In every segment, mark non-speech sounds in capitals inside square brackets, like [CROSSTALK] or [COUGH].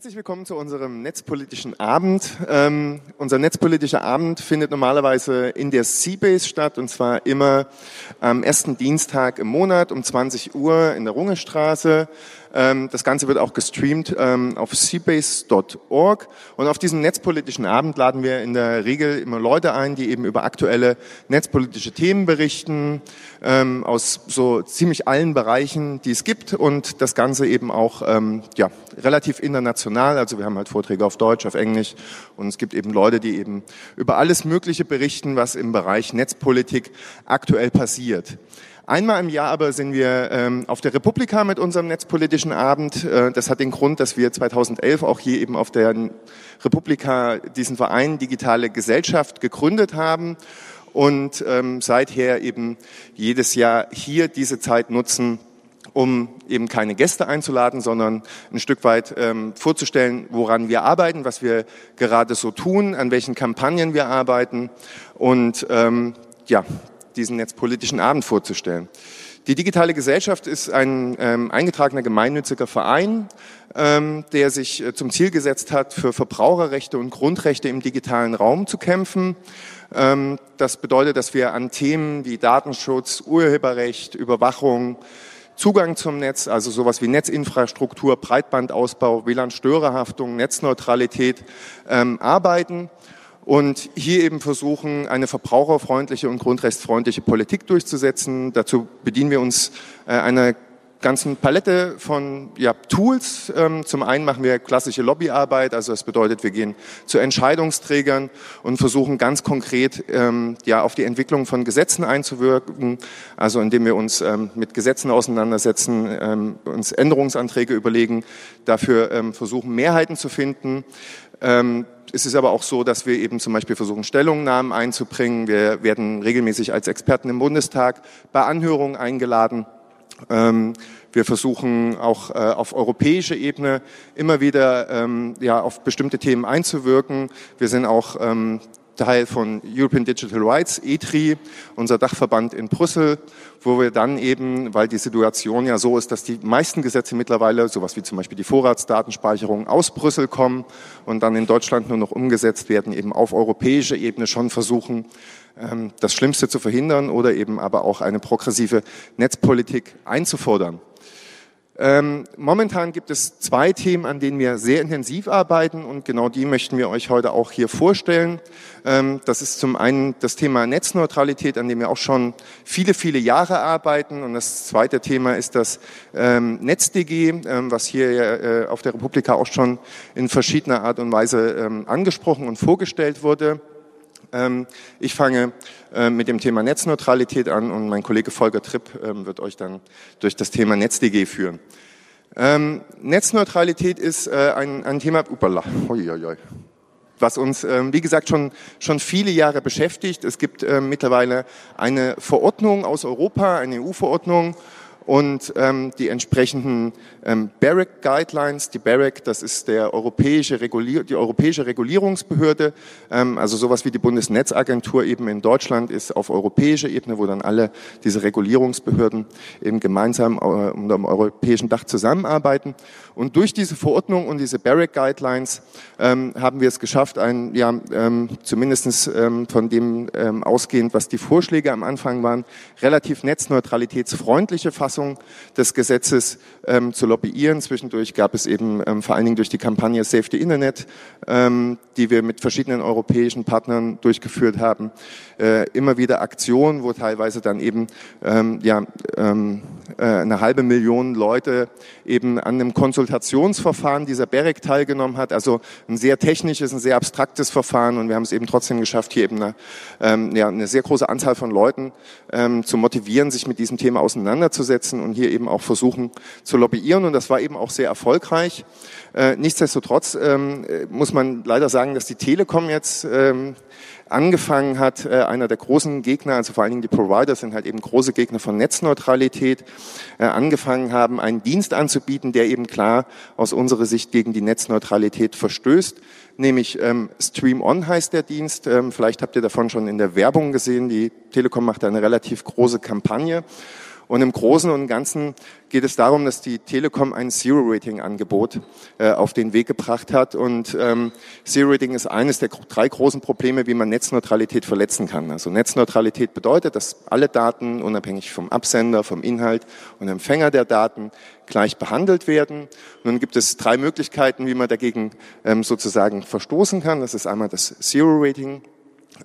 Herzlich willkommen zu unserem netzpolitischen Abend. Ähm, unser netzpolitischer Abend findet normalerweise in der Seabase statt und zwar immer am ersten Dienstag im Monat um 20 Uhr in der Rungestraße. Ähm, das Ganze wird auch gestreamt ähm, auf seabase.org. Und auf diesem netzpolitischen Abend laden wir in der Regel immer Leute ein, die eben über aktuelle netzpolitische Themen berichten, ähm, aus so ziemlich allen Bereichen, die es gibt. Und das Ganze eben auch ja, relativ international. Also wir haben halt Vorträge auf Deutsch, auf Englisch. Und es gibt eben Leute, die eben über alles Mögliche berichten, was im Bereich Netzpolitik aktuell passiert. Einmal im Jahr aber sind wir ähm, auf der Republika mit unserem netzpolitischen Abend. Äh, das hat den Grund, dass wir 2011 auch hier eben auf der Republika diesen Verein Digitale Gesellschaft gegründet haben und ähm, seither eben jedes Jahr hier diese Zeit nutzen, um eben keine Gäste einzuladen, sondern ein Stück weit ähm, vorzustellen, woran wir arbeiten, was wir gerade so tun, an welchen Kampagnen wir arbeiten und ähm, ja, diesen netzpolitischen Abend vorzustellen. Die digitale Gesellschaft ist ein ähm, eingetragener gemeinnütziger Verein, ähm, der sich äh, zum Ziel gesetzt hat, für Verbraucherrechte und Grundrechte im digitalen Raum zu kämpfen. Ähm, das bedeutet, dass wir an Themen wie Datenschutz, Urheberrecht, Überwachung, Zugang zum Netz, also sowas wie Netzinfrastruktur, Breitbandausbau, WLAN-Störerhaftung, Netzneutralität ähm, arbeiten und hier eben versuchen, eine verbraucherfreundliche und grundrechtsfreundliche Politik durchzusetzen. Dazu bedienen wir uns äh, einer ganzen Palette von ja, Tools. Ähm, zum einen machen wir klassische Lobbyarbeit, also das bedeutet, wir gehen zu Entscheidungsträgern und versuchen ganz konkret ähm, ja, auf die Entwicklung von Gesetzen einzuwirken, also indem wir uns ähm, mit Gesetzen auseinandersetzen, ähm, uns Änderungsanträge überlegen, dafür ähm, versuchen Mehrheiten zu finden. Ähm, es ist aber auch so, dass wir eben zum Beispiel versuchen, Stellungnahmen einzubringen. Wir werden regelmäßig als Experten im Bundestag bei Anhörungen eingeladen. Ähm, wir versuchen auch äh, auf europäischer Ebene immer wieder ähm, ja, auf bestimmte Themen einzuwirken. Wir sind auch ähm, Teil von European Digital Rights, ETRI, unser Dachverband in Brüssel, wo wir dann eben, weil die Situation ja so ist, dass die meisten Gesetze mittlerweile, sowas wie zum Beispiel die Vorratsdatenspeicherung aus Brüssel kommen und dann in Deutschland nur noch umgesetzt werden, eben auf europäischer Ebene schon versuchen, das Schlimmste zu verhindern oder eben aber auch eine progressive Netzpolitik einzufordern. Ähm, momentan gibt es zwei Themen, an denen wir sehr intensiv arbeiten und genau die möchten wir euch heute auch hier vorstellen. Ähm, das ist zum einen das Thema Netzneutralität, an dem wir auch schon viele, viele Jahre arbeiten und das zweite Thema ist das ähm, NetzDG, ähm, was hier äh, auf der Republika auch schon in verschiedener Art und Weise ähm, angesprochen und vorgestellt wurde. Ähm, ich fange äh, mit dem Thema Netzneutralität an und mein Kollege Volker Tripp ähm, wird euch dann durch das Thema NetzDG führen. Ähm, Netzneutralität ist äh, ein, Thema, was uns, wie gesagt, schon, schon viele Jahre beschäftigt. Es gibt mittlerweile eine Verordnung aus Europa, eine EU-Verordnung, und ähm, die entsprechenden ähm, BEREC Guidelines. Die BEREC, das ist der europäische Regulier die europäische Regulierungsbehörde, ähm, also sowas wie die Bundesnetzagentur eben in Deutschland ist auf europäischer Ebene, wo dann alle diese Regulierungsbehörden eben gemeinsam äh, unter dem europäischen Dach zusammenarbeiten. Und durch diese Verordnung und diese BEREC Guidelines ähm, haben wir es geschafft, ein, ja, ähm, zumindestens ähm, von dem ähm, ausgehend, was die Vorschläge am Anfang waren, relativ netzneutralitätsfreundliche Fassung Anpassung des Gesetzes ähm, zu lobbyieren. Zwischendurch gab es eben ähm, vor allen Dingen durch die Kampagne Save the Internet, ähm, die wir mit verschiedenen europäischen Partnern durchgeführt haben, äh, immer wieder Aktionen, wo teilweise dann eben ähm, ja, ähm, äh, eine halbe Million Leute eben an einem Konsultationsverfahren dieser BEREC teilgenommen hat. Also ein sehr technisches, ein sehr abstraktes Verfahren und wir haben es eben trotzdem geschafft, hier eben eine, ähm, ja, eine sehr große Anzahl von Leuten zu motivieren, sich mit diesem Thema auseinanderzusetzen und hier eben auch versuchen zu lobbyieren und das war eben auch sehr erfolgreich. Äh, nichtsdestotrotz ähm, muss man leider sagen, dass die Telekom jetzt ähm, angefangen hat, äh, einer der großen Gegner, also vor allen Dingen die Provider sind halt eben große Gegner von Netzneutralität, äh, angefangen haben, einen Dienst anzubieten, der eben klar aus unserer Sicht gegen die Netzneutralität verstößt. Nämlich ähm, Stream On heißt der Dienst. Vielleicht habt ihr davon schon in der Werbung gesehen. Die Telekom macht eine relativ große Kampagne. Und im Großen und Ganzen geht es darum, dass die Telekom ein Zero-Rating-Angebot äh, auf den Weg gebracht hat. Und ähm, Zero-Rating ist eines der drei großen Probleme, wie man Netzneutralität verletzen kann. Also Netzneutralität bedeutet, dass alle Daten, unabhängig vom Absender, vom Inhalt und Empfänger der Daten, gleich behandelt werden. Nun gibt es drei Möglichkeiten, wie man dagegen ähm, sozusagen verstoßen kann. Das ist einmal das Zero-Rating.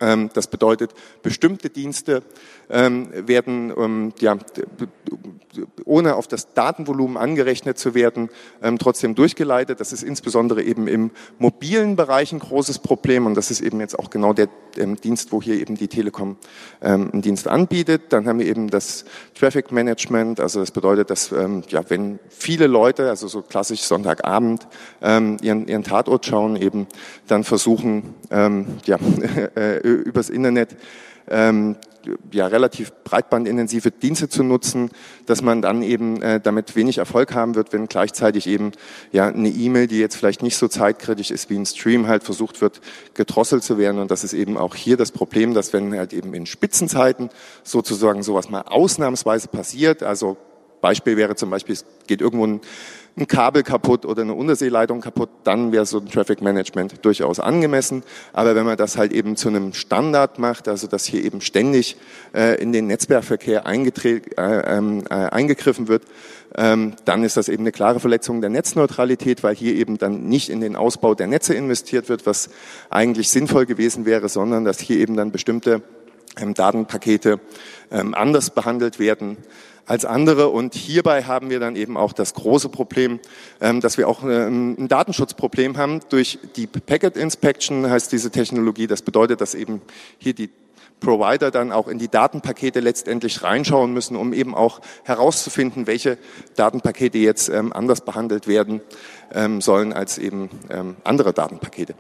Ähm, das bedeutet, bestimmte Dienste ähm, werden ähm, ja, ohne auf das Datenvolumen angerechnet zu werden, trotzdem durchgeleitet. Das ist insbesondere eben im mobilen Bereich ein großes Problem und das ist eben jetzt auch genau der Dienst, wo hier eben die Telekom einen Dienst anbietet. Dann haben wir eben das Traffic Management, also das bedeutet, dass ja, wenn viele Leute, also so klassisch Sonntagabend, ihren, ihren Tatort schauen, eben dann versuchen, ja, [LAUGHS] äh, übers Internet ähm, ja, relativ breitbandintensive Dienste zu nutzen, dass man dann eben äh, damit wenig Erfolg haben wird, wenn gleichzeitig eben ja eine E-Mail, die jetzt vielleicht nicht so zeitkritisch ist wie ein Stream, halt versucht wird, gedrosselt zu werden. Und das ist eben auch hier das Problem, dass wenn halt eben in Spitzenzeiten sozusagen sowas mal ausnahmsweise passiert, also Beispiel wäre zum Beispiel, es geht irgendwo ein ein Kabel kaputt oder eine Unterseeleitung kaputt, dann wäre so ein Traffic Management durchaus angemessen. Aber wenn man das halt eben zu einem Standard macht, also dass hier eben ständig äh, in den Netzwerkverkehr äh, ähm, äh, eingegriffen wird, ähm, dann ist das eben eine klare Verletzung der Netzneutralität, weil hier eben dann nicht in den Ausbau der Netze investiert wird, was eigentlich sinnvoll gewesen wäre, sondern dass hier eben dann bestimmte ähm, Datenpakete ähm, anders behandelt werden als andere. Und hierbei haben wir dann eben auch das große Problem, ähm, dass wir auch ähm, ein Datenschutzproblem haben. Durch die Packet Inspection heißt diese Technologie, das bedeutet, dass eben hier die Provider dann auch in die Datenpakete letztendlich reinschauen müssen, um eben auch herauszufinden, welche Datenpakete jetzt ähm, anders behandelt werden sollen als eben andere Datenpakete.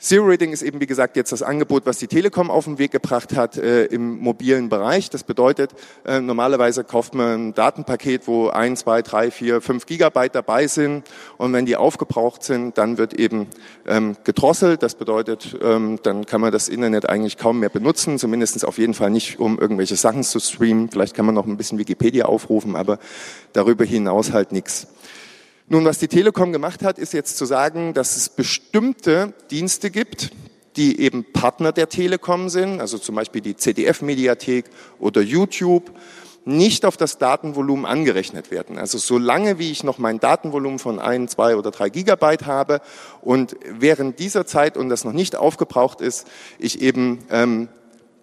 Zero Rating ist eben, wie gesagt, jetzt das Angebot, was die Telekom auf den Weg gebracht hat äh, im mobilen Bereich. Das bedeutet, äh, normalerweise kauft man ein Datenpaket, wo ein, zwei, drei, vier, fünf Gigabyte dabei sind. Und wenn die aufgebraucht sind, dann wird eben ähm, gedrosselt. Das bedeutet, ähm, dann kann man das Internet eigentlich kaum mehr benutzen, zumindest auf jeden Fall nicht, um irgendwelche Sachen zu streamen. Vielleicht kann man noch ein bisschen Wikipedia aufrufen, aber darüber hinaus halt nichts. Nun, was die Telekom gemacht hat, ist jetzt zu sagen, dass es bestimmte Dienste gibt, die eben Partner der Telekom sind, also zum Beispiel die CDF-Mediathek oder YouTube, nicht auf das Datenvolumen angerechnet werden. Also solange wie ich noch mein Datenvolumen von ein, zwei oder drei Gigabyte habe und während dieser Zeit und das noch nicht aufgebraucht ist, ich eben ähm,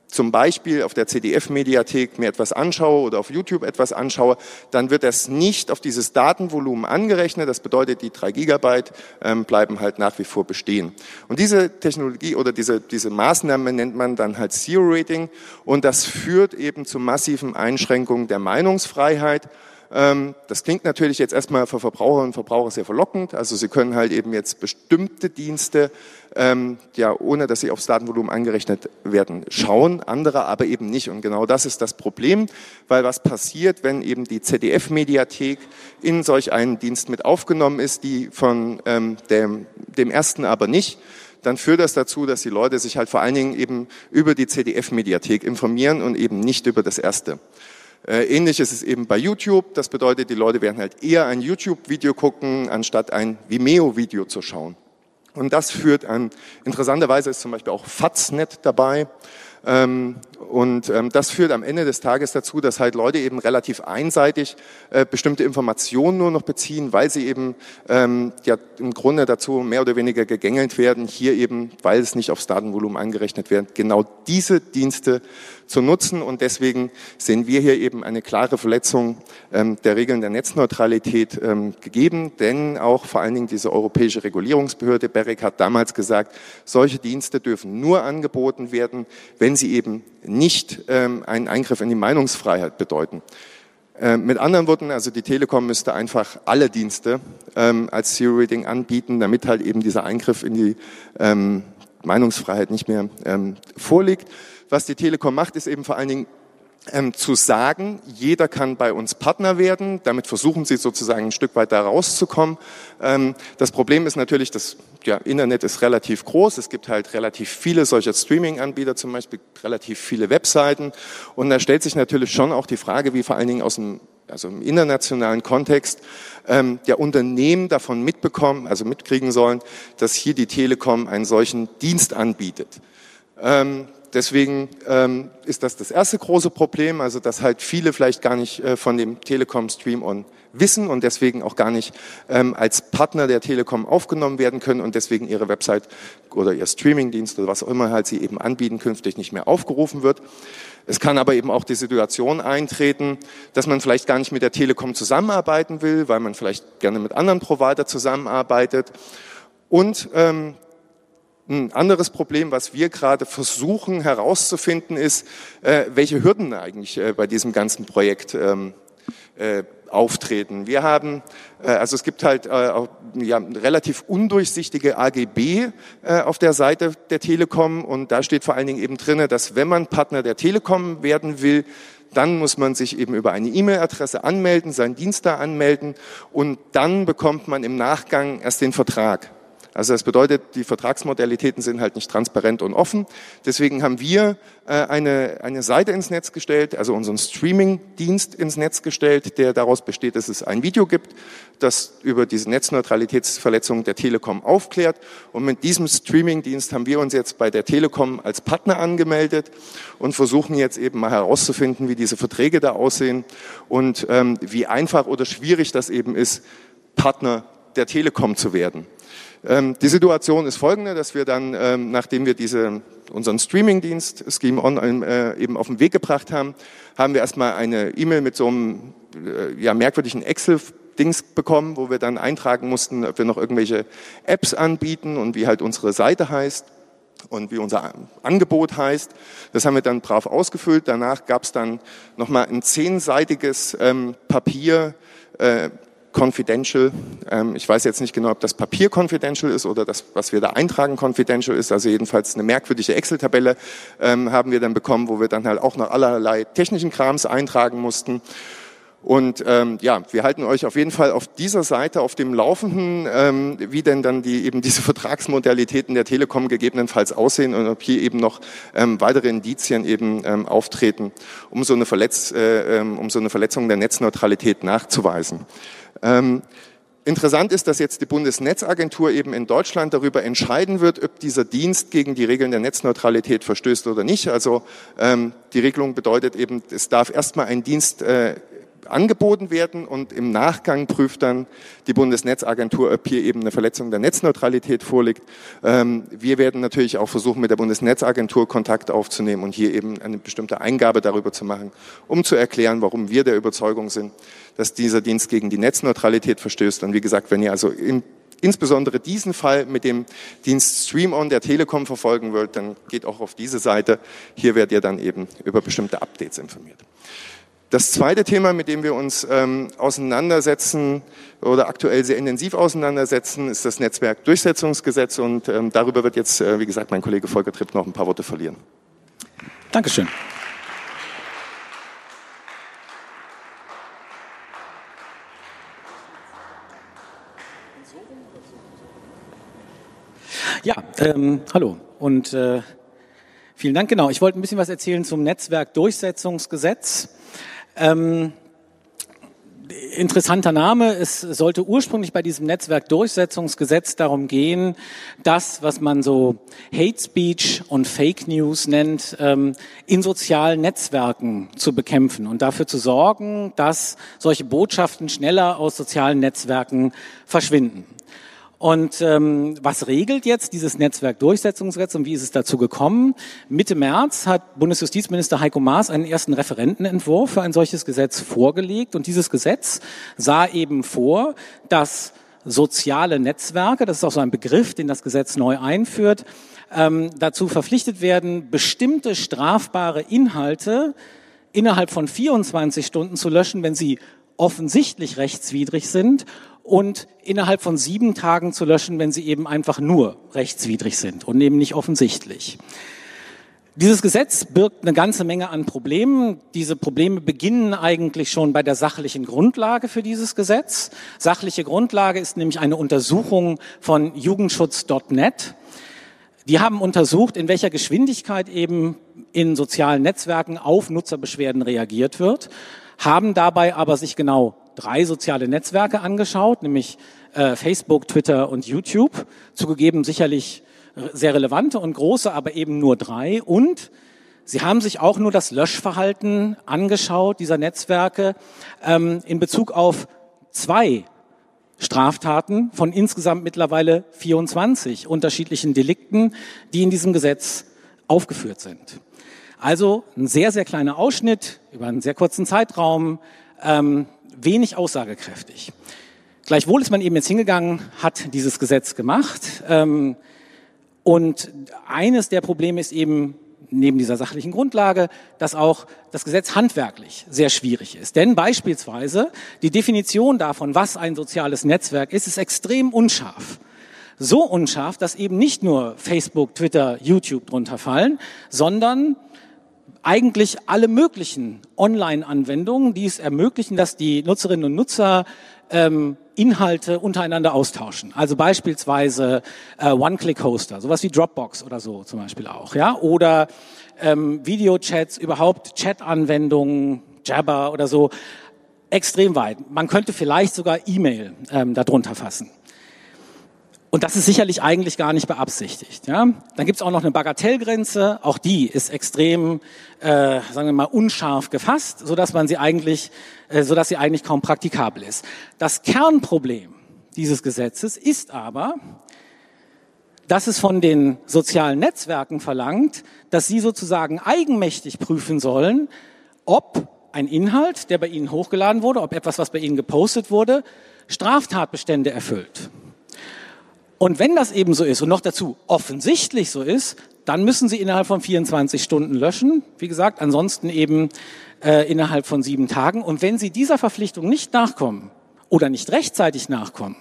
zum Beispiel auf der CDF-Mediathek mir etwas anschaue oder auf YouTube etwas anschaue, dann wird das nicht auf dieses Datenvolumen angerechnet. Das bedeutet, die drei Gigabyte ähm, bleiben halt nach wie vor bestehen. Und diese Technologie oder diese, diese Maßnahme nennt man dann halt Zero Rating und das führt eben zu massiven Einschränkungen der Meinungsfreiheit das klingt natürlich jetzt erstmal für Verbraucherinnen und Verbraucher sehr verlockend. Also sie können halt eben jetzt bestimmte Dienste, ähm, ja, ohne dass sie aufs Datenvolumen angerechnet werden, schauen, andere aber eben nicht. Und genau das ist das Problem, weil was passiert, wenn eben die ZDF-Mediathek in solch einen Dienst mit aufgenommen ist, die von ähm, dem, dem ersten aber nicht, dann führt das dazu, dass die Leute sich halt vor allen Dingen eben über die CDF-Mediathek informieren und eben nicht über das erste. Äh, ähnlich ist es eben bei YouTube. Das bedeutet, die Leute werden halt eher ein YouTube-Video gucken, anstatt ein Vimeo-Video zu schauen. Und das führt an, interessanterweise ist zum Beispiel auch Faznet dabei. Ähm, und ähm, das führt am Ende des Tages dazu, dass halt Leute eben relativ einseitig äh, bestimmte Informationen nur noch beziehen, weil sie eben ähm, ja im Grunde dazu mehr oder weniger gegängelt werden, hier eben, weil es nicht aufs Datenvolumen angerechnet wird, genau diese Dienste zu nutzen. Und deswegen sehen wir hier eben eine klare Verletzung der Regeln der Netzneutralität gegeben, denn auch vor allen Dingen diese europäische Regulierungsbehörde BEREC hat damals gesagt, solche Dienste dürfen nur angeboten werden, wenn sie eben nicht ähm, einen Eingriff in die Meinungsfreiheit bedeuten. Äh, mit anderen Worten, also die Telekom müsste einfach alle Dienste ähm, als Zero Reading anbieten, damit halt eben dieser Eingriff in die ähm, Meinungsfreiheit nicht mehr ähm, vorliegt. Was die Telekom macht, ist eben vor allen Dingen ähm, zu sagen, jeder kann bei uns Partner werden. Damit versuchen sie sozusagen ein Stück weit da rauszukommen. Ähm, das Problem ist natürlich, das ja, Internet ist relativ groß. Es gibt halt relativ viele solcher Streaming-Anbieter, zum Beispiel relativ viele Webseiten. Und da stellt sich natürlich schon auch die Frage, wie vor allen Dingen aus dem also im internationalen Kontext, ähm, der Unternehmen davon mitbekommen, also mitkriegen sollen, dass hier die Telekom einen solchen Dienst anbietet. Ähm, deswegen ähm, ist das das erste große Problem, also dass halt viele vielleicht gar nicht äh, von dem Telekom Stream On wissen und deswegen auch gar nicht ähm, als Partner der Telekom aufgenommen werden können und deswegen ihre Website oder ihr Streamingdienst oder was auch immer halt sie eben anbieten künftig nicht mehr aufgerufen wird. Es kann aber eben auch die Situation eintreten, dass man vielleicht gar nicht mit der Telekom zusammenarbeiten will, weil man vielleicht gerne mit anderen Provider zusammenarbeitet. Und ähm, ein anderes Problem, was wir gerade versuchen herauszufinden, ist, äh, welche Hürden eigentlich äh, bei diesem ganzen Projekt ähm, äh, auftreten. Wir haben, also es gibt halt äh, ja, relativ undurchsichtige AGB auf der Seite der Telekom und da steht vor allen Dingen eben drinne, dass wenn man Partner der Telekom werden will, dann muss man sich eben über eine E-Mail-Adresse anmelden, seinen Dienst da anmelden und dann bekommt man im Nachgang erst den Vertrag. Also das bedeutet, die Vertragsmodalitäten sind halt nicht transparent und offen. Deswegen haben wir äh, eine, eine Seite ins Netz gestellt, also unseren Streaming-Dienst ins Netz gestellt, der daraus besteht, dass es ein Video gibt, das über diese Netzneutralitätsverletzung der Telekom aufklärt. Und mit diesem Streaming-Dienst haben wir uns jetzt bei der Telekom als Partner angemeldet und versuchen jetzt eben mal herauszufinden, wie diese Verträge da aussehen und ähm, wie einfach oder schwierig das eben ist, Partner der Telekom zu werden. Ähm, die Situation ist folgende, dass wir dann, ähm, nachdem wir diese, unseren Streaming-Dienst Scheme On äh, eben auf den Weg gebracht haben, haben wir erstmal eine E-Mail mit so einem äh, ja, merkwürdigen Excel Dings bekommen, wo wir dann eintragen mussten, ob wir noch irgendwelche Apps anbieten und wie halt unsere Seite heißt und wie unser Angebot heißt. Das haben wir dann brav ausgefüllt. Danach gab es dann nochmal ein zehnseitiges ähm, Papier, äh, confidential. Ähm, ich weiß jetzt nicht genau, ob das Papier confidential ist oder das, was wir da eintragen, confidential ist. Also jedenfalls eine merkwürdige Excel-Tabelle ähm, haben wir dann bekommen, wo wir dann halt auch noch allerlei technischen Krams eintragen mussten. Und ähm, ja, wir halten euch auf jeden Fall auf dieser Seite auf dem Laufenden, ähm, wie denn dann die eben diese [LAUGHS] Vertragsmodalitäten der Telekom gegebenenfalls aussehen und ob hier eben noch ähm, weitere Indizien eben ähm, auftreten, um so eine Verletz, äh, ähm, um so eine Verletzung der Netzneutralität nachzuweisen. Ähm, Interessant ist, dass jetzt die Bundesnetzagentur eben in Deutschland darüber entscheiden wird, ob dieser Dienst gegen die Regeln der Netzneutralität verstößt oder nicht. Also ähm, die Regelung bedeutet eben, es darf erstmal ein Dienst äh, angeboten werden und im Nachgang prüft dann die Bundesnetzagentur, ob hier eben eine Verletzung der Netzneutralität vorliegt. Ähm, wir werden natürlich auch versuchen, mit der Bundesnetzagentur Kontakt aufzunehmen und hier eben eine bestimmte Eingabe darüber zu machen, um zu erklären, warum wir der Überzeugung sind, dass dieser Dienst gegen die Netzneutralität verstößt. Und wie gesagt, wenn ihr also im insbesondere diesen Fall mit dem Dienst StreamOn der Telekom verfolgen wollt, dann geht auch auf diese Seite. Hier werdet ihr dann eben über bestimmte Updates informiert. Das zweite Thema, mit dem wir uns ähm, auseinandersetzen oder aktuell sehr intensiv auseinandersetzen, ist das Netzwerkdurchsetzungsgesetz und ähm, darüber wird jetzt, äh, wie gesagt, mein Kollege Volker Tripp noch ein paar Worte verlieren. Dankeschön. Ja, ähm, hallo und äh, vielen Dank. Genau, ich wollte ein bisschen was erzählen zum Netzwerkdurchsetzungsgesetz. Ähm, interessanter Name. Es sollte ursprünglich bei diesem Netzwerkdurchsetzungsgesetz darum gehen, das, was man so Hate Speech und Fake News nennt, ähm, in sozialen Netzwerken zu bekämpfen und dafür zu sorgen, dass solche Botschaften schneller aus sozialen Netzwerken verschwinden. Und ähm, was regelt jetzt dieses Netzwerkdurchsetzungsgesetz und wie ist es dazu gekommen? Mitte März hat Bundesjustizminister Heiko Maas einen ersten Referentenentwurf für ein solches Gesetz vorgelegt. Und dieses Gesetz sah eben vor, dass soziale Netzwerke, das ist auch so ein Begriff, den das Gesetz neu einführt, ähm, dazu verpflichtet werden, bestimmte strafbare Inhalte innerhalb von 24 Stunden zu löschen, wenn sie offensichtlich rechtswidrig sind und innerhalb von sieben Tagen zu löschen, wenn sie eben einfach nur rechtswidrig sind und eben nicht offensichtlich. Dieses Gesetz birgt eine ganze Menge an Problemen. Diese Probleme beginnen eigentlich schon bei der sachlichen Grundlage für dieses Gesetz. Sachliche Grundlage ist nämlich eine Untersuchung von Jugendschutz.net. Die haben untersucht, in welcher Geschwindigkeit eben in sozialen Netzwerken auf Nutzerbeschwerden reagiert wird, haben dabei aber sich genau drei soziale Netzwerke angeschaut, nämlich äh, Facebook, Twitter und YouTube. Zugegeben sicherlich sehr relevante und große, aber eben nur drei. Und sie haben sich auch nur das Löschverhalten angeschaut dieser Netzwerke ähm, in Bezug auf zwei Straftaten von insgesamt mittlerweile 24 unterschiedlichen Delikten, die in diesem Gesetz aufgeführt sind. Also ein sehr, sehr kleiner Ausschnitt über einen sehr kurzen Zeitraum, ähm, wenig aussagekräftig. Gleichwohl ist man eben jetzt hingegangen, hat dieses Gesetz gemacht. Ähm, und eines der Probleme ist eben neben dieser sachlichen Grundlage, dass auch das Gesetz handwerklich sehr schwierig ist. Denn beispielsweise die Definition davon, was ein soziales Netzwerk ist, ist extrem unscharf. So unscharf, dass eben nicht nur Facebook, Twitter, YouTube drunter fallen, sondern eigentlich alle möglichen Online-Anwendungen, die es ermöglichen, dass die Nutzerinnen und Nutzer ähm, Inhalte untereinander austauschen. Also beispielsweise äh, One-Click-Hoster, sowas wie Dropbox oder so zum Beispiel auch, ja, oder ähm, Videochats, überhaupt Chat-Anwendungen, Jabber oder so, extrem weit. Man könnte vielleicht sogar E-Mail ähm, darunter fassen. Und das ist sicherlich eigentlich gar nicht beabsichtigt. Ja? Dann gibt es auch noch eine Bagatellgrenze, auch die ist extrem, äh, sagen wir mal, unscharf gefasst, so dass man sie eigentlich, äh, so dass sie eigentlich kaum praktikabel ist. Das Kernproblem dieses Gesetzes ist aber, dass es von den sozialen Netzwerken verlangt, dass sie sozusagen eigenmächtig prüfen sollen, ob ein Inhalt, der bei ihnen hochgeladen wurde, ob etwas, was bei ihnen gepostet wurde, Straftatbestände erfüllt. Und wenn das eben so ist und noch dazu offensichtlich so ist, dann müssen Sie innerhalb von 24 Stunden löschen. Wie gesagt, ansonsten eben äh, innerhalb von sieben Tagen. Und wenn Sie dieser Verpflichtung nicht nachkommen oder nicht rechtzeitig nachkommen,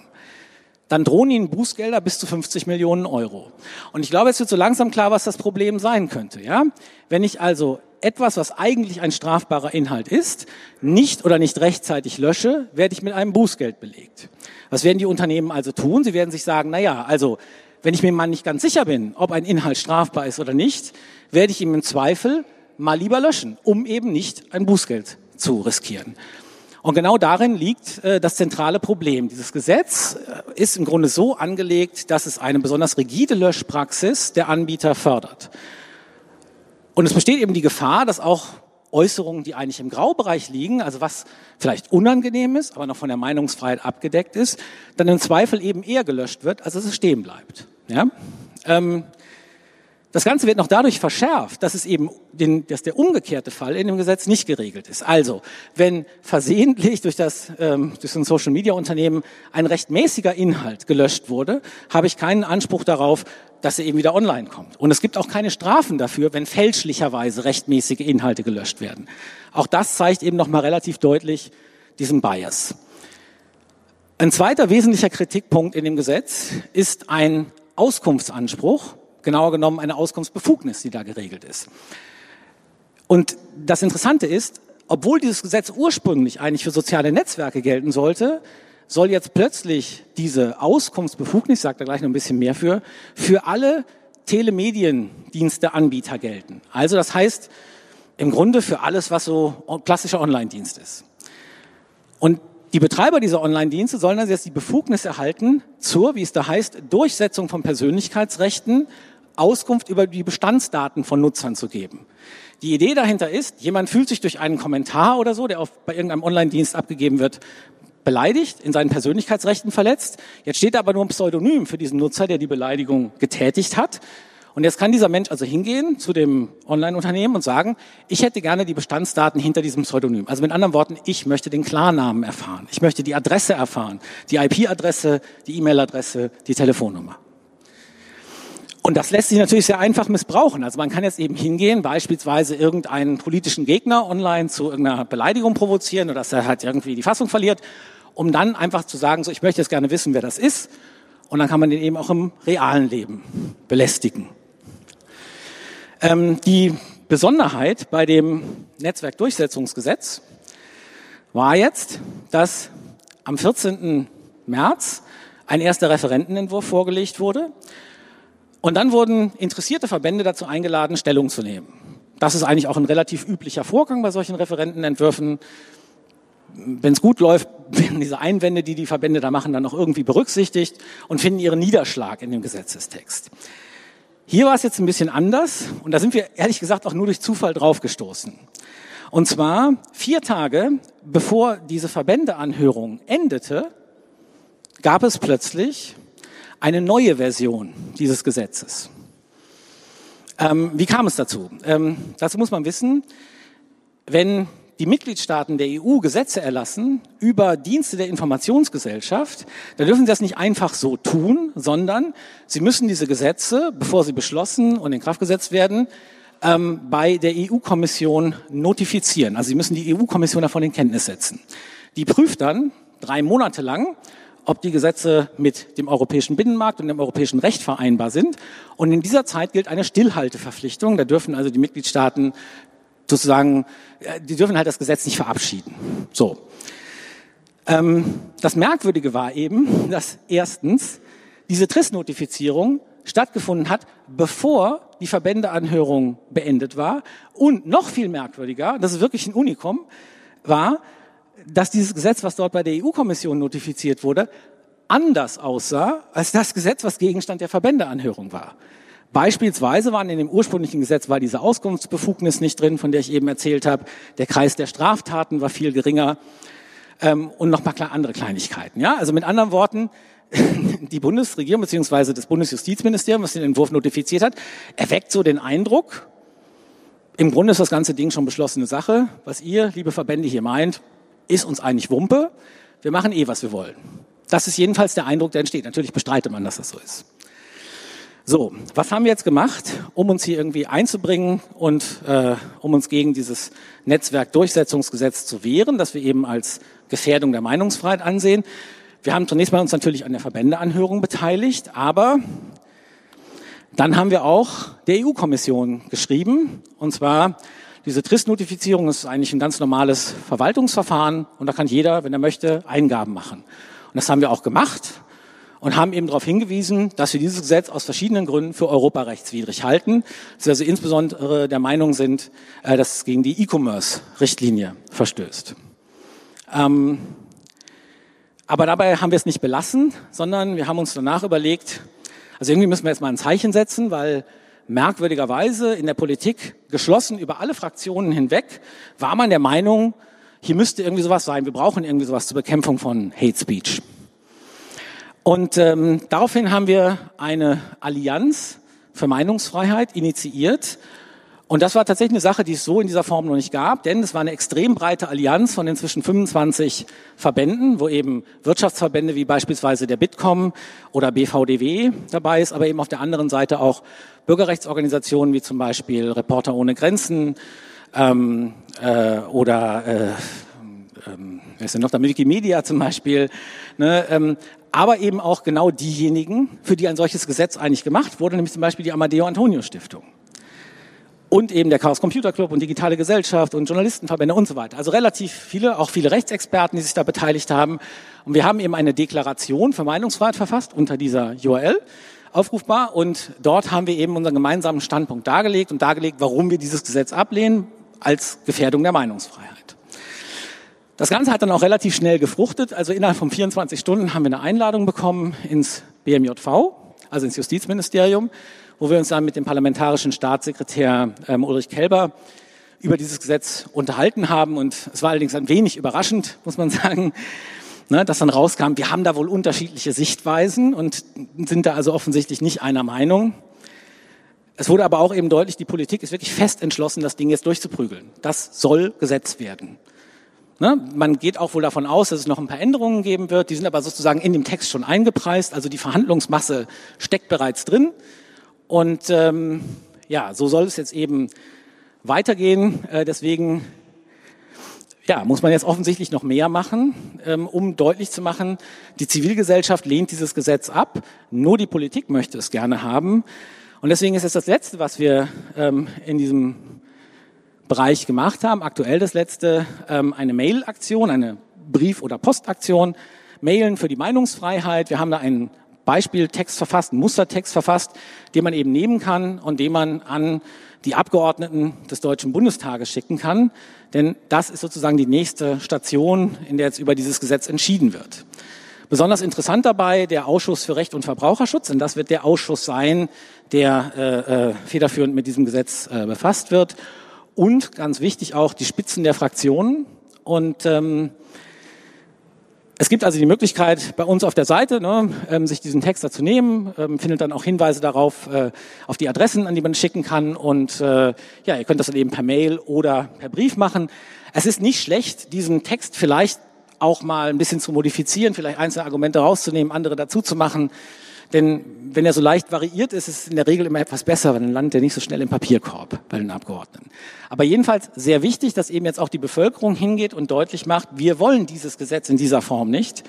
dann drohen Ihnen Bußgelder bis zu 50 Millionen Euro. Und ich glaube, es wird so langsam klar, was das Problem sein könnte. Ja? Wenn ich also etwas, was eigentlich ein strafbarer Inhalt ist, nicht oder nicht rechtzeitig lösche, werde ich mit einem Bußgeld belegt. Was werden die Unternehmen also tun? Sie werden sich sagen, na ja, also wenn ich mir mal nicht ganz sicher bin, ob ein Inhalt strafbar ist oder nicht, werde ich ihm im Zweifel mal lieber löschen, um eben nicht ein Bußgeld zu riskieren. Und genau darin liegt äh, das zentrale Problem. Dieses Gesetz äh, ist im Grunde so angelegt, dass es eine besonders rigide Löschpraxis der Anbieter fördert. Und es besteht eben die Gefahr, dass auch Äußerungen, die eigentlich im Graubereich liegen, also was vielleicht unangenehm ist, aber noch von der Meinungsfreiheit abgedeckt ist, dann im Zweifel eben eher gelöscht wird, als dass es stehen bleibt. Ja? Ähm, das Ganze wird noch dadurch verschärft, dass es eben den, dass der umgekehrte Fall in dem Gesetz nicht geregelt ist. Also, wenn versehentlich durch das ähm, durch ein Social Media Unternehmen ein rechtmäßiger Inhalt gelöscht wurde, habe ich keinen Anspruch darauf, dass er eben wieder online kommt. Und es gibt auch keine Strafen dafür, wenn fälschlicherweise rechtmäßige Inhalte gelöscht werden. Auch das zeigt eben noch mal relativ deutlich diesen Bias. Ein zweiter wesentlicher Kritikpunkt in dem Gesetz ist ein Auskunftsanspruch, genauer genommen eine Auskunftsbefugnis, die da geregelt ist. Und das Interessante ist, obwohl dieses Gesetz ursprünglich eigentlich für soziale Netzwerke gelten sollte, soll jetzt plötzlich diese Auskunftsbefugnis, sagt er gleich noch ein bisschen mehr für, für alle Telemediendiensteanbieter gelten. Also das heißt im Grunde für alles, was so klassischer Online-Dienst ist. Und die Betreiber dieser Online-Dienste sollen also jetzt die Befugnis erhalten zur, wie es da heißt, Durchsetzung von Persönlichkeitsrechten, Auskunft über die Bestandsdaten von Nutzern zu geben. Die Idee dahinter ist, jemand fühlt sich durch einen Kommentar oder so, der auf, bei irgendeinem Online-Dienst abgegeben wird, beleidigt, in seinen Persönlichkeitsrechten verletzt. Jetzt steht aber nur ein Pseudonym für diesen Nutzer, der die Beleidigung getätigt hat. Und jetzt kann dieser Mensch also hingehen zu dem Online-Unternehmen und sagen, ich hätte gerne die Bestandsdaten hinter diesem Pseudonym. Also mit anderen Worten, ich möchte den Klarnamen erfahren. Ich möchte die Adresse erfahren, die IP-Adresse, die E-Mail-Adresse, die Telefonnummer. Und das lässt sich natürlich sehr einfach missbrauchen. Also man kann jetzt eben hingehen, beispielsweise irgendeinen politischen Gegner online zu irgendeiner Beleidigung provozieren oder dass er halt irgendwie die Fassung verliert um dann einfach zu sagen, so ich möchte jetzt gerne wissen, wer das ist. Und dann kann man den eben auch im realen Leben belästigen. Ähm, die Besonderheit bei dem Netzwerkdurchsetzungsgesetz war jetzt, dass am 14. März ein erster Referentenentwurf vorgelegt wurde. Und dann wurden interessierte Verbände dazu eingeladen, Stellung zu nehmen. Das ist eigentlich auch ein relativ üblicher Vorgang bei solchen Referentenentwürfen. Wenn es gut läuft, [LAUGHS] werden diese Einwände, die die Verbände da machen, dann noch irgendwie berücksichtigt und finden ihren Niederschlag in dem Gesetzestext. Hier war es jetzt ein bisschen anders und da sind wir ehrlich gesagt auch nur durch Zufall draufgestoßen. Und zwar vier Tage bevor diese Verbändeanhörung endete, gab es plötzlich eine neue Version dieses Gesetzes. Ähm, wie kam es dazu? Ähm, dazu muss man wissen, wenn die Mitgliedstaaten der EU Gesetze erlassen über Dienste der Informationsgesellschaft, dann dürfen sie das nicht einfach so tun, sondern sie müssen diese Gesetze, bevor sie beschlossen und in Kraft gesetzt werden, ähm, bei der EU-Kommission notifizieren. Also sie müssen die EU-Kommission davon in Kenntnis setzen. Die prüft dann drei Monate lang, ob die Gesetze mit dem europäischen Binnenmarkt und dem europäischen Recht vereinbar sind. Und in dieser Zeit gilt eine Stillhalteverpflichtung. Da dürfen also die Mitgliedstaaten sozusagen, äh, die dürfen halt das Gesetz nicht verabschieden. So. Ähm, das Merkwürdige war eben, dass erstens diese TRIS-Notifizierung stattgefunden hat, bevor die Verbändeanhörung beendet war. Und noch viel merkwürdiger, das ist wirklich ein Unikum, war, dass dieses Gesetz, was dort bei der EU-Kommission notifiziert wurde, anders aussah als das Gesetz, was Gegenstand der Verbändeanhörung war. Beispielsweise waren in dem ursprünglichen Gesetz war diese Auskunftsbefugnis nicht drin, von der ich eben erzählt habe. Der Kreis der Straftaten war viel geringer ähm, und noch mal andere Kleinigkeiten. Ja, also mit anderen Worten, [LAUGHS] die Bundesregierung bzw. das Bundesjustizministerium, was den Entwurf notifiziert hat, erweckt so den Eindruck, im Grunde ist das ganze Ding schon beschlossene Sache. Was ihr, liebe Verbände, hier meint, ist uns eigentlich Wumpe. Wir machen eh, was wir wollen. Das ist jedenfalls der Eindruck, der entsteht. Natürlich bestreitet man, dass das so ist. So, was haben wir jetzt gemacht, um uns hier irgendwie einzubringen und äh, um uns gegen dieses Netzwerkdurchsetzungsgesetz zu wehren, das wir eben als Gefährdung der Meinungsfreiheit ansehen? Wir haben zunächst mal uns natürlich an der Verbändeanhörung beteiligt, aber dann haben wir auch der EU-Kommission geschrieben, und zwar diese TRIS-Notifizierung ist eigentlich ein ganz normales Verwaltungsverfahren und da kann jeder, wenn er möchte, Eingaben machen. Und das haben wir auch gemacht und haben eben darauf hingewiesen, dass wir dieses Gesetz aus verschiedenen Gründen für europarechtswidrig halten, dass wir also insbesondere der Meinung sind, äh, dass es gegen die E-Commerce-Richtlinie verstößt. Ähm, aber dabei haben wir es nicht belassen, sondern wir haben uns danach überlegt, also irgendwie müssen wir jetzt mal ein Zeichen setzen, weil merkwürdigerweise in der Politik geschlossen über alle Fraktionen hinweg war man der Meinung, hier müsste irgendwie sowas sein. Wir brauchen irgendwie sowas zur Bekämpfung von Hate Speech. Und ähm, daraufhin haben wir eine Allianz für Meinungsfreiheit initiiert. Und das war tatsächlich eine Sache, die es so in dieser Form noch nicht gab, denn es war eine extrem breite Allianz von inzwischen 25 Verbänden, wo eben Wirtschaftsverbände wie beispielsweise der Bitkom oder BVDW dabei ist, aber eben auf der anderen Seite auch Bürgerrechtsorganisationen wie zum Beispiel Reporter ohne Grenzen ähm, äh, oder äh, ähm, wer ist denn noch da? Wikimedia zum Beispiel. Ne, ähm, aber eben auch genau diejenigen, für die ein solches Gesetz eigentlich gemacht wurde, nämlich zum Beispiel die Amadeo Antonio Stiftung. Und eben der Chaos Computer Club und Digitale Gesellschaft und Journalistenverbände und so weiter. Also relativ viele, auch viele Rechtsexperten, die sich da beteiligt haben. Und wir haben eben eine Deklaration für Meinungsfreiheit verfasst unter dieser URL aufrufbar. Und dort haben wir eben unseren gemeinsamen Standpunkt dargelegt und dargelegt, warum wir dieses Gesetz ablehnen als Gefährdung der Meinungsfreiheit. Das Ganze hat dann auch relativ schnell gefruchtet. Also innerhalb von 24 Stunden haben wir eine Einladung bekommen ins BMJV, also ins Justizministerium, wo wir uns dann mit dem parlamentarischen Staatssekretär ähm, Ulrich Kelber über dieses Gesetz unterhalten haben. Und es war allerdings ein wenig überraschend, muss man [LAUGHS] sagen, ne, dass dann rauskam, wir haben da wohl unterschiedliche Sichtweisen und sind da also offensichtlich nicht einer Meinung. Es wurde aber auch eben deutlich, die Politik ist wirklich fest entschlossen, das Ding jetzt durchzuprügeln. Das soll Gesetz werden. Ne? Man geht auch wohl davon aus, dass es noch ein paar Änderungen geben wird. Die sind aber sozusagen in dem Text schon eingepreist. Also die Verhandlungsmasse steckt bereits drin. Und ähm, ja, so soll es jetzt eben weitergehen. Äh, deswegen ja, muss man jetzt offensichtlich noch mehr machen, ähm, um deutlich zu machen, die Zivilgesellschaft lehnt dieses Gesetz ab, nur die Politik möchte es gerne haben. Und deswegen ist es das Letzte, was wir ähm, in diesem Bereich gemacht haben, aktuell das Letzte, ähm, eine Mail-Aktion, eine Brief- oder Postaktion, Mailen für die Meinungsfreiheit. Wir haben da einen Beispieltext verfasst, einen Mustertext verfasst, den man eben nehmen kann und den man an die Abgeordneten des Deutschen Bundestages schicken kann. Denn das ist sozusagen die nächste Station, in der jetzt über dieses Gesetz entschieden wird. Besonders interessant dabei der Ausschuss für Recht und Verbraucherschutz, denn das wird der Ausschuss sein, der äh, äh, federführend mit diesem Gesetz äh, befasst wird. Und ganz wichtig auch die Spitzen der Fraktionen. Und ähm, es gibt also die Möglichkeit bei uns auf der Seite, ne, ähm, sich diesen Text dazu nehmen, ähm, findet dann auch Hinweise darauf, äh, auf die Adressen, an die man schicken kann und äh, ja, ihr könnt das dann eben per Mail oder per Brief machen. Es ist nicht schlecht, diesen Text vielleicht auch mal ein bisschen zu modifizieren, vielleicht einzelne Argumente rauszunehmen, andere dazu zu machen. Denn wenn er so leicht variiert ist, ist es in der Regel immer etwas besser, weil dann landet er nicht so schnell im Papierkorb bei den Abgeordneten. Aber jedenfalls sehr wichtig, dass eben jetzt auch die Bevölkerung hingeht und deutlich macht, wir wollen dieses Gesetz in dieser Form nicht.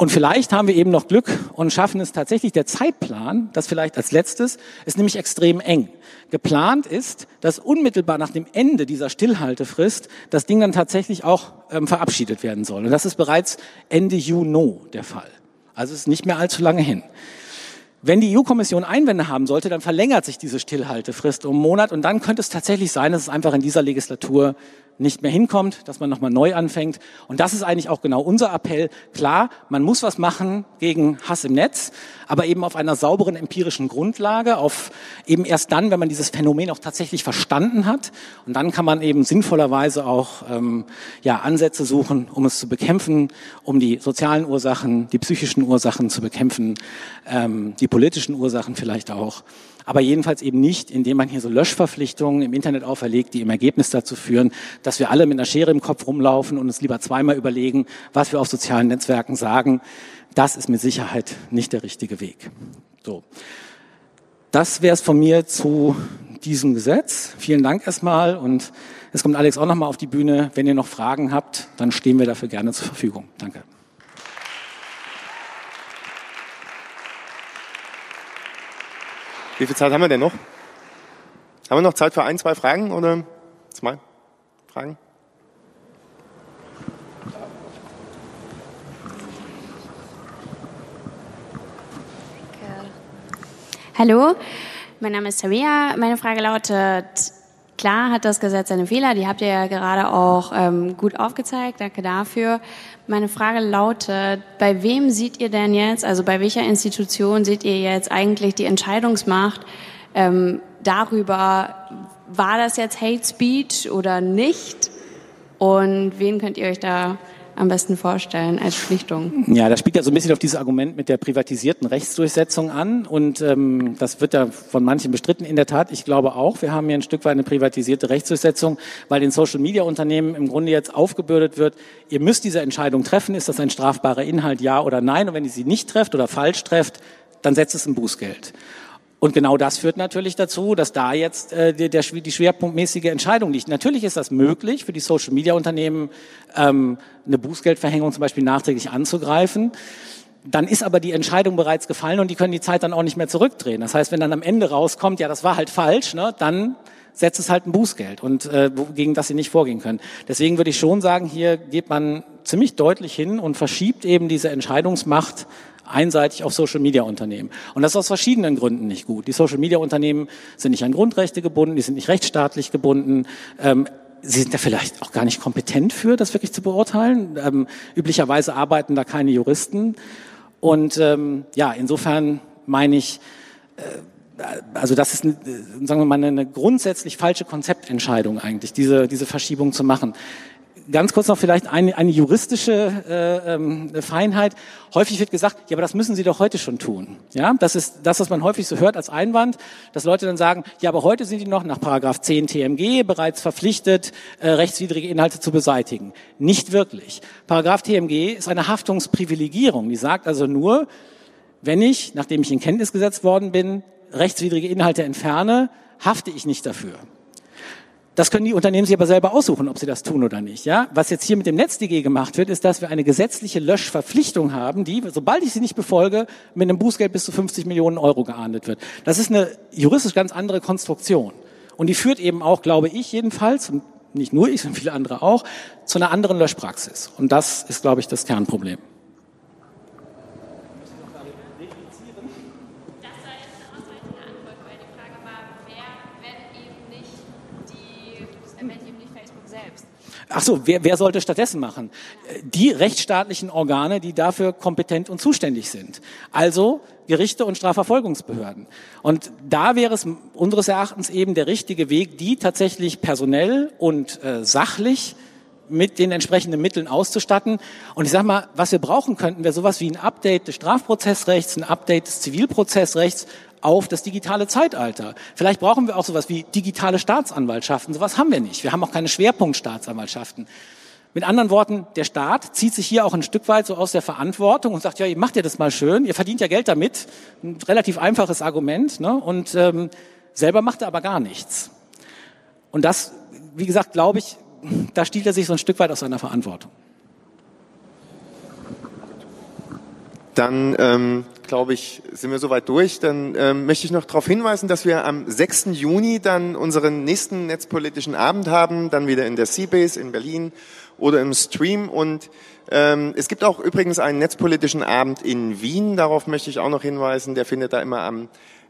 Und vielleicht haben wir eben noch Glück und schaffen es tatsächlich. Der Zeitplan, das vielleicht als letztes, ist nämlich extrem eng. Geplant ist, dass unmittelbar nach dem Ende dieser Stillhaltefrist das Ding dann tatsächlich auch ähm, verabschiedet werden soll. Und das ist bereits Ende Juni der Fall. Also es ist nicht mehr allzu lange hin. Wenn die EU-Kommission Einwände haben sollte, dann verlängert sich diese Stillhaltefrist um einen Monat und dann könnte es tatsächlich sein, dass es einfach in dieser Legislatur nicht mehr hinkommt, dass man nochmal neu anfängt. Und das ist eigentlich auch genau unser Appell. Klar, man muss was machen gegen Hass im Netz, aber eben auf einer sauberen empirischen Grundlage, auf eben erst dann, wenn man dieses Phänomen auch tatsächlich verstanden hat. Und dann kann man eben sinnvollerweise auch ähm, ja, Ansätze suchen, um es zu bekämpfen, um die sozialen Ursachen, die psychischen Ursachen zu bekämpfen, ähm, die politischen Ursachen vielleicht auch aber jedenfalls eben nicht, indem man hier so Löschverpflichtungen im Internet auferlegt, die im Ergebnis dazu führen, dass wir alle mit einer Schere im Kopf rumlaufen und uns lieber zweimal überlegen, was wir auf sozialen Netzwerken sagen. Das ist mit Sicherheit nicht der richtige Weg. So. Das wäre es von mir zu diesem Gesetz. Vielen Dank erstmal und es kommt Alex auch nochmal auf die Bühne. Wenn ihr noch Fragen habt, dann stehen wir dafür gerne zur Verfügung. Danke. Wie viel Zeit haben wir denn noch? Haben wir noch Zeit für ein, zwei Fragen oder zwei Fragen? Hallo, mein Name ist Tamia. Meine Frage lautet, klar hat das Gesetz seine Fehler, die habt ihr ja gerade auch ähm, gut aufgezeigt, danke dafür. Meine Frage lautet, bei wem seht ihr denn jetzt, also bei welcher Institution seht ihr jetzt eigentlich die Entscheidungsmacht ähm, darüber, war das jetzt Hate Speech oder nicht? Und wen könnt ihr euch da am besten vorstellen als Schlichtung? Ja, das spielt ja so ein bisschen auf dieses Argument mit der privatisierten Rechtsdurchsetzung an und ähm, das wird ja von manchen bestritten. In der Tat, ich glaube auch, wir haben hier ein Stück weit eine privatisierte Rechtsdurchsetzung, weil den Social-Media-Unternehmen im Grunde jetzt aufgebürdet wird, ihr müsst diese Entscheidung treffen, ist das ein strafbarer Inhalt, ja oder nein und wenn ihr sie nicht trefft oder falsch trefft, dann setzt es ein Bußgeld. Und genau das führt natürlich dazu, dass da jetzt äh, der, der, die schwerpunktmäßige Entscheidung liegt. Natürlich ist das möglich, für die Social-Media-Unternehmen ähm, eine Bußgeldverhängung zum Beispiel nachträglich anzugreifen. Dann ist aber die Entscheidung bereits gefallen und die können die Zeit dann auch nicht mehr zurückdrehen. Das heißt, wenn dann am Ende rauskommt, ja, das war halt falsch, ne, dann setzt es halt ein Bußgeld und äh, gegen das sie nicht vorgehen können. Deswegen würde ich schon sagen, hier geht man ziemlich deutlich hin und verschiebt eben diese Entscheidungsmacht einseitig auf Social Media Unternehmen. Und das ist aus verschiedenen Gründen nicht gut. Die Social Media Unternehmen sind nicht an Grundrechte gebunden, die sind nicht rechtsstaatlich gebunden. Ähm, Sie sind da vielleicht auch gar nicht kompetent für, das wirklich zu beurteilen. Ähm, üblicherweise arbeiten da keine Juristen. Und ähm, ja, insofern meine ich, äh, also das ist, eine, sagen wir mal, eine grundsätzlich falsche Konzeptentscheidung eigentlich, diese, diese Verschiebung zu machen ganz kurz noch vielleicht eine, eine juristische äh, ähm, Feinheit. Häufig wird gesagt, ja, aber das müssen Sie doch heute schon tun. Ja, das ist das, was man häufig so hört als Einwand, dass Leute dann sagen, ja, aber heute sind die noch nach Paragraph 10 TMG bereits verpflichtet, äh, rechtswidrige Inhalte zu beseitigen. Nicht wirklich. Paragraph TMG ist eine Haftungsprivilegierung. Die sagt also nur, wenn ich, nachdem ich in Kenntnis gesetzt worden bin, rechtswidrige Inhalte entferne, hafte ich nicht dafür. Das können die Unternehmen sich aber selber aussuchen, ob sie das tun oder nicht. Ja? Was jetzt hier mit dem NetzDG gemacht wird, ist, dass wir eine gesetzliche Löschverpflichtung haben, die, sobald ich sie nicht befolge, mit einem Bußgeld bis zu 50 Millionen Euro geahndet wird. Das ist eine juristisch ganz andere Konstruktion. Und die führt eben auch, glaube ich jedenfalls, und nicht nur ich, sondern viele andere auch, zu einer anderen Löschpraxis. Und das ist, glaube ich, das Kernproblem. Ach so, wer, wer sollte stattdessen machen? Die rechtsstaatlichen Organe, die dafür kompetent und zuständig sind. Also Gerichte und Strafverfolgungsbehörden. Und da wäre es unseres Erachtens eben der richtige Weg, die tatsächlich personell und äh, sachlich mit den entsprechenden Mitteln auszustatten. Und ich sage mal, was wir brauchen könnten, wäre sowas wie ein Update des Strafprozessrechts, ein Update des Zivilprozessrechts auf das digitale Zeitalter. Vielleicht brauchen wir auch sowas wie digitale Staatsanwaltschaften. Sowas haben wir nicht. Wir haben auch keine Schwerpunktstaatsanwaltschaften. Mit anderen Worten, der Staat zieht sich hier auch ein Stück weit so aus der Verantwortung und sagt, ja, ihr macht ja das mal schön, ihr verdient ja Geld damit. Ein relativ einfaches Argument. Ne? Und ähm, selber macht er aber gar nichts. Und das, wie gesagt, glaube ich, da stiehlt er sich so ein Stück weit aus seiner Verantwortung. Dann ähm, glaube ich, sind wir soweit durch. Dann ähm, möchte ich noch darauf hinweisen, dass wir am 6. Juni dann unseren nächsten netzpolitischen Abend haben, dann wieder in der Seabase in Berlin oder im Stream. Und ähm, es gibt auch übrigens einen netzpolitischen Abend in Wien, darauf möchte ich auch noch hinweisen. Der findet da immer am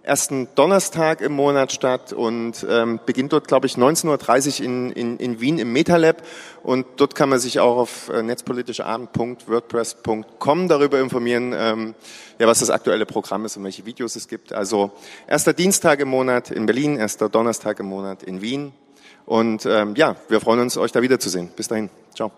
ersten Donnerstag im Monat statt und ähm, beginnt dort, glaube ich, 19.30 Uhr in, in, in Wien im MetaLab. Und dort kann man sich auch auf äh, netzpolitischeabend.wordpress.com darüber informieren, ähm, ja, was das aktuelle Programm ist und welche Videos es gibt. Also erster Dienstag im Monat in Berlin, erster Donnerstag im Monat in Wien. Und ähm, ja, wir freuen uns, euch da wiederzusehen. Bis dahin. Ciao.